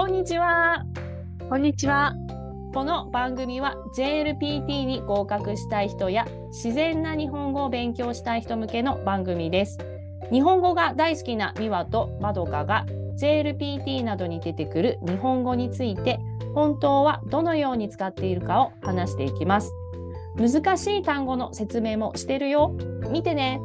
こんにちは。こんにちは。この番組は JLPT に合格したい人や自然な日本語を勉強したい人向けの番組です。日本語が大好きな美和とまどかが JLPT などに出てくる日本語について本当はどのように使っているかを話していきます。難しい単語の説明もしてるよ。見てね。